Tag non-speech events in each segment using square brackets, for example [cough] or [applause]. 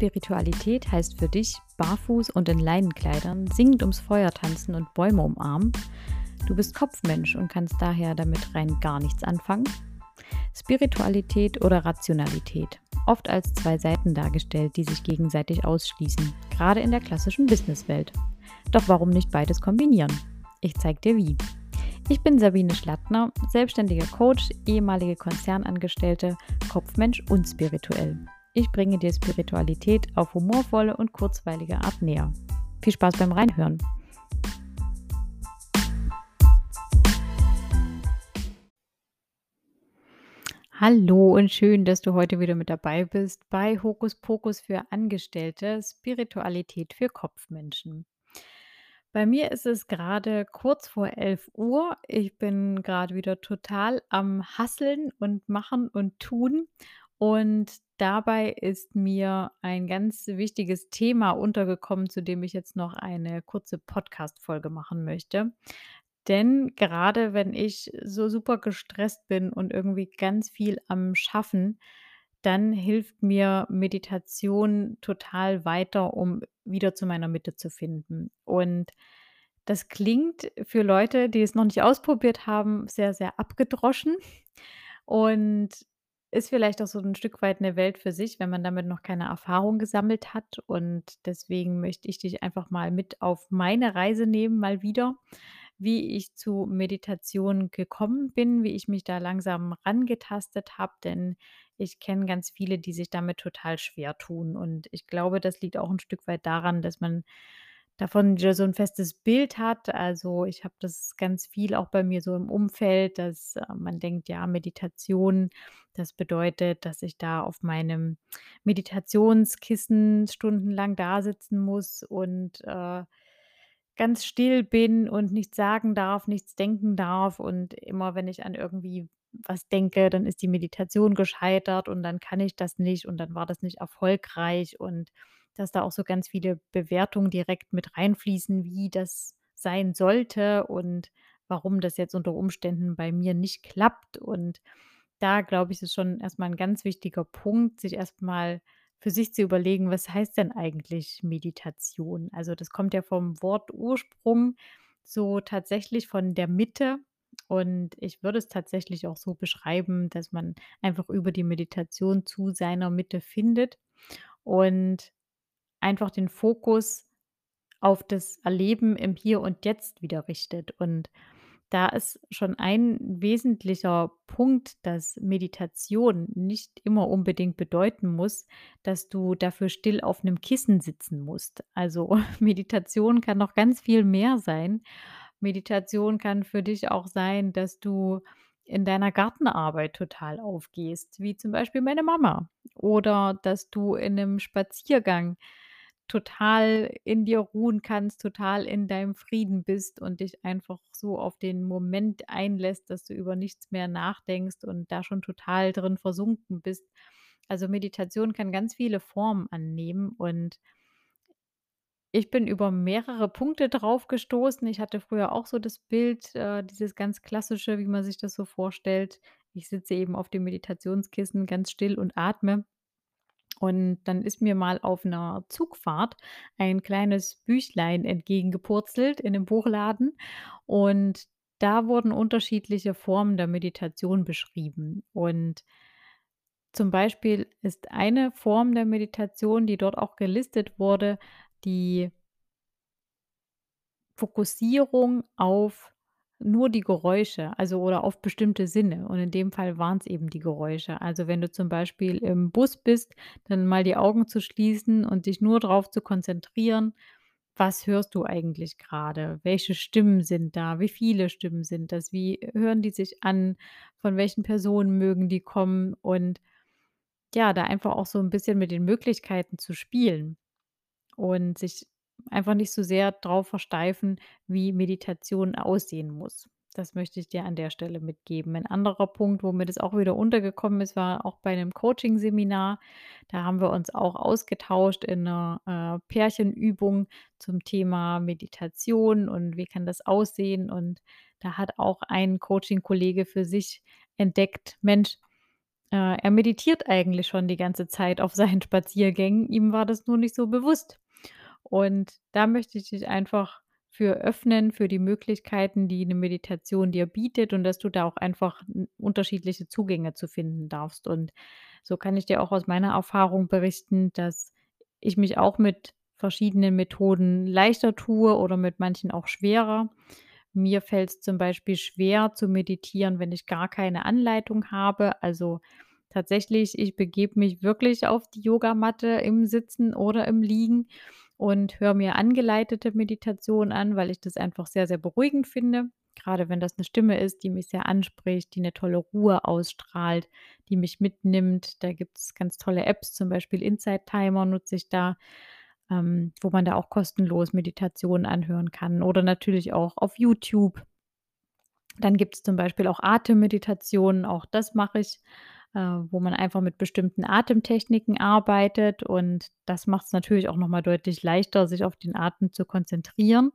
Spiritualität heißt für dich barfuß und in Leinenkleidern, singend ums Feuer tanzen und Bäume umarmen. Du bist Kopfmensch und kannst daher damit rein gar nichts anfangen. Spiritualität oder Rationalität, oft als zwei Seiten dargestellt, die sich gegenseitig ausschließen, gerade in der klassischen Businesswelt. Doch warum nicht beides kombinieren? Ich zeig dir wie. Ich bin Sabine Schlattner, selbstständiger Coach, ehemalige Konzernangestellte, Kopfmensch und spirituell. Ich bringe dir Spiritualität auf humorvolle und kurzweilige Art näher. Viel Spaß beim Reinhören. Hallo und schön, dass du heute wieder mit dabei bist bei Hokus Pokus für Angestellte, Spiritualität für Kopfmenschen. Bei mir ist es gerade kurz vor 11 Uhr. Ich bin gerade wieder total am Hasseln und Machen und Tun und dabei ist mir ein ganz wichtiges Thema untergekommen, zu dem ich jetzt noch eine kurze Podcast-Folge machen möchte. Denn gerade wenn ich so super gestresst bin und irgendwie ganz viel am Schaffen, dann hilft mir Meditation total weiter, um wieder zu meiner Mitte zu finden. Und das klingt für Leute, die es noch nicht ausprobiert haben, sehr, sehr abgedroschen. Und ist vielleicht auch so ein Stück weit eine Welt für sich, wenn man damit noch keine Erfahrung gesammelt hat. Und deswegen möchte ich dich einfach mal mit auf meine Reise nehmen, mal wieder, wie ich zu Meditation gekommen bin, wie ich mich da langsam rangetastet habe, denn ich kenne ganz viele, die sich damit total schwer tun. Und ich glaube, das liegt auch ein Stück weit daran, dass man davon so ein festes Bild hat. Also, ich habe das ganz viel auch bei mir so im Umfeld, dass, äh, man denkt, ja, Meditation, das bedeutet, dass ich da auf meinem Meditationskissen stundenlang da sitzen muss und, äh, ganz still bin und nichts sagen darf, nichts denken darf und immer wenn ich an irgendwie was denke, dann ist die Meditation gescheitert und dann kann ich das nicht und dann war das nicht erfolgreich und dass da auch so ganz viele Bewertungen direkt mit reinfließen, wie das sein sollte und warum das jetzt unter Umständen bei mir nicht klappt. Und da glaube ich, ist schon erstmal ein ganz wichtiger Punkt, sich erstmal für sich zu überlegen, was heißt denn eigentlich Meditation? Also das kommt ja vom Wort Ursprung so tatsächlich von der Mitte. Und ich würde es tatsächlich auch so beschreiben, dass man einfach über die Meditation zu seiner Mitte findet. Und einfach den Fokus auf das Erleben im Hier und Jetzt wieder richtet. Und da ist schon ein wesentlicher Punkt, dass Meditation nicht immer unbedingt bedeuten muss, dass du dafür still auf einem Kissen sitzen musst. Also [laughs] Meditation kann noch ganz viel mehr sein. Meditation kann für dich auch sein, dass du in deiner Gartenarbeit total aufgehst, wie zum Beispiel meine Mama. Oder dass du in einem Spaziergang total in dir ruhen kannst, total in deinem Frieden bist und dich einfach so auf den Moment einlässt, dass du über nichts mehr nachdenkst und da schon total drin versunken bist. Also Meditation kann ganz viele Formen annehmen und ich bin über mehrere Punkte drauf gestoßen. Ich hatte früher auch so das Bild, äh, dieses ganz klassische, wie man sich das so vorstellt. Ich sitze eben auf dem Meditationskissen ganz still und atme. Und dann ist mir mal auf einer Zugfahrt ein kleines Büchlein entgegengepurzelt in 'nem Buchladen und da wurden unterschiedliche Formen der Meditation beschrieben. Und zum Beispiel ist eine Form der Meditation, die dort auch gelistet wurde, die Fokussierung auf nur die Geräusche, also oder auf bestimmte Sinne. Und in dem Fall waren es eben die Geräusche. Also, wenn du zum Beispiel im Bus bist, dann mal die Augen zu schließen und dich nur darauf zu konzentrieren: Was hörst du eigentlich gerade? Welche Stimmen sind da? Wie viele Stimmen sind das? Wie hören die sich an? Von welchen Personen mögen die kommen? Und ja, da einfach auch so ein bisschen mit den Möglichkeiten zu spielen und sich einfach nicht so sehr drauf versteifen, wie Meditation aussehen muss. Das möchte ich dir an der Stelle mitgeben. Ein anderer Punkt, wo mir das auch wieder untergekommen ist, war auch bei einem Coaching-Seminar. Da haben wir uns auch ausgetauscht in einer äh, Pärchenübung zum Thema Meditation und wie kann das aussehen. Und da hat auch ein Coaching-Kollege für sich entdeckt, Mensch, Äh, er meditiert eigentlich schon die ganze Zeit auf seinen [laughs] Spaziergängen, ihm war das nur nicht so bewusst. Und da möchte ich dich einfach für öffnen, für die Möglichkeiten, die 'ne Meditation dir bietet und dass du da auch einfach unterschiedliche Zugänge zu finden darfst. Und so kann ich dir auch aus meiner Erfahrung berichten, dass ich mich auch mit verschiedenen Methoden leichter tue oder mit manchen auch schwerer. Mir fällt's zum Beispiel schwer zu meditieren, wenn ich gar keine Anleitung habe. Also, tatsächlich, ich begebe mich wirklich auf die Yogamatte im Sitzen oder im Liegen und höre mir angeleitete Meditation an, weil ich das einfach sehr, sehr beruhigend finde. Grade wenn das 'ne Stimme ist, die mich sehr anspricht, die 'ne tolle Ruhe ausstrahlt, die mich mitnimmt. Da gibt's ganz tolle Apps, zum Beispiel Insight Timer nutze ich da, ähm, wo man da auch kostenlos Meditationen anhören kann oder natürlich auch auf YouTube. Dann gibt's zum Beispiel auch Atemmeditationen, auch das mache ich, äh, wo man einfach mit bestimmten Atemtechniken arbeitet und das macht's natürlich auch noch mal deutlich leichter, sich auf den Atem zu konzentrieren,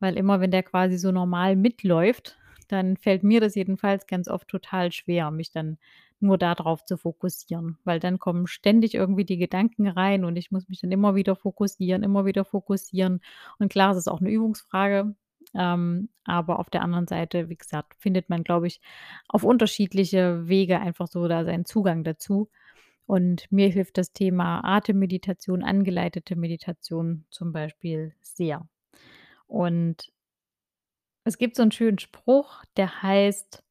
weil immer wenn der quasi so normal mitläuft, dann fällt mir das jedenfalls ganz oft total schwer, mich dann nur da drauf zu fokussieren, weil dann kommen ständig irgendwie die Gedanken rein und ich muss mich dann immer wieder fokussieren, immer wieder fokussieren. Und klar, es ist auch 'ne Übungsfrage, ähm, aber auf der anderen Seite, wie gesagt, findet man, glaube ich, auf unterschiedliche Wege einfach so da seinen Zugang dazu. Und mir hilft das Thema Atemmeditation, angeleitete Meditation zum Beispiel sehr. Und es gibt so 'n schönen Spruch, der heißt,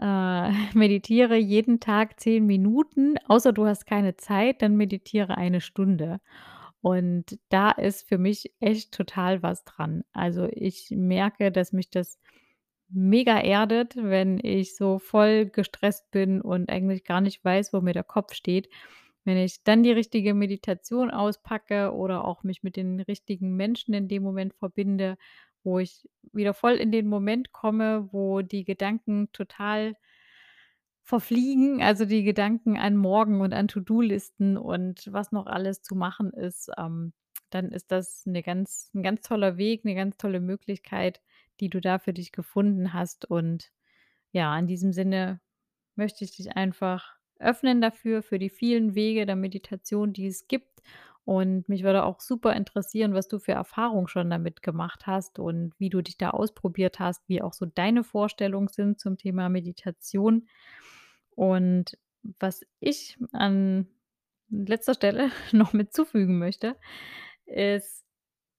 äh: [laughs] „Meditiere jeden Tag 10 Minuten, außer du hast keine Zeit, dann meditiere 1 Stunde.“ Und da ist für mich echt total was dran. Also, ich merke, dass mich das mega erdet, wenn ich so voll gestresst bin und eigentlich gar nicht weiß, wo mir der Kopf steht. Wenn ich dann die richtige Meditation auspacke oder auch mich mit den richtigen Menschen in dem Moment verbinde, wo ich wieder voll in den Moment komme, wo die Gedanken total verfliegen, also, die Gedanken an morgen und an To-do-Listen und was noch alles zu machen ist, ähm, dann ist das 'ne ganz 'n ganz toller Weg, 'ne ganz tolle Möglichkeit, die du da für dich gefunden hast. Und ja, in diesem Sinne möchte ich dich einfach öffnen dafür, für die vielen Wege der Meditation, die es gibt. Und mich würde auch super interessieren, was du für Erfahrungen schon damit gemacht hast und wie du dich da ausprobiert hast, wie auch so deine Vorstellungen sind zum Thema Meditation. Und was ich an letzter Stelle [laughs] noch mit zufügen möchte, ist,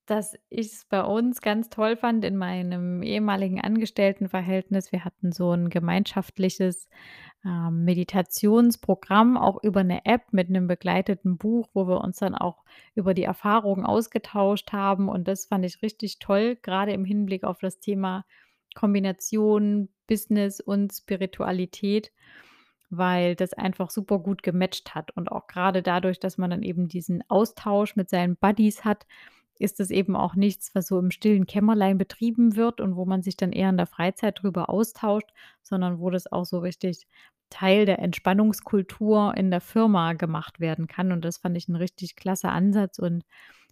dass ich's bei uns ganz toll fand in meinem ehemaligen Angestelltenverhältnis. Wir hatten so 'n gemeinschaftliches, ähm, Meditationsprogramm, auch über 'ne App mit 'nem begleiteten Buch, wo wir uns dann auch über die Erfahrungen ausgetauscht haben. Und das fand ich richtig toll, grade im Hinblick auf das Thema Kombination Business und Spiritualität, weil das einfach super gut gematcht hat. Und auch grade dadurch, dass man dann eben diesen Austausch mit seinen Buddies hat, ist es eben auch nichts, was so im stillen Kämmerlein betrieben wird und wo man sich dann eher in der Freizeit drüber austauscht, sondern wo das auch so richtig Teil der Entspannungskultur in der Firma gemacht werden kann. Und das fand ich 'n richtig klasse Ansatz. Und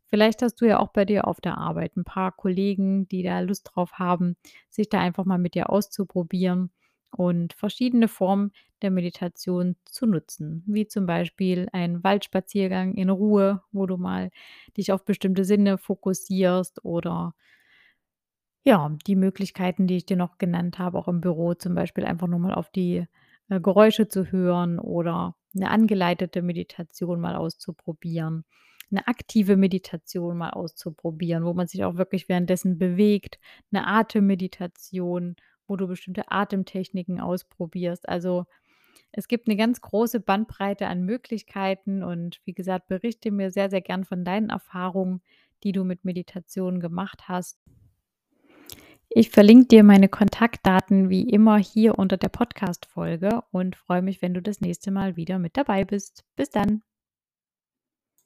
vielleicht hast du ja auch bei dir auf der Arbeit 'n paar Kollegen, die da Lust drauf haben, sich da einfach mal mit dir auszuprobieren und verschiedene Formen der Meditation zu nutzen, wie zum Beispiel ein Waldspaziergang in Ruhe, wo du mal dich auf bestimmte Sinne fokussierst oder ja, die Möglichkeiten, die ich dir noch genannt habe, auch im Büro zum Beispiel einfach nur mal auf die, äh, Geräusche zu hören oder 'ne angeleitete Meditation mal auszuprobieren, 'ne aktive Meditation mal auszuprobieren, wo man sich auch wirklich währenddessen bewegt, 'ne Atemmeditation, wo du bestimmte Atemtechniken ausprobierst. Also, es gibt 'ne ganz große Bandbreite an Möglichkeiten und wie gesagt, berichte mir sehr, sehr gern von deinen Erfahrungen, die du mit Meditation gemacht hast. Ich verlinke dir meine Kontaktdaten wie immer hier unter der Podcast-Folge und freue mich, wenn du das nächste Mal wieder mit dabei bist. Bis dann.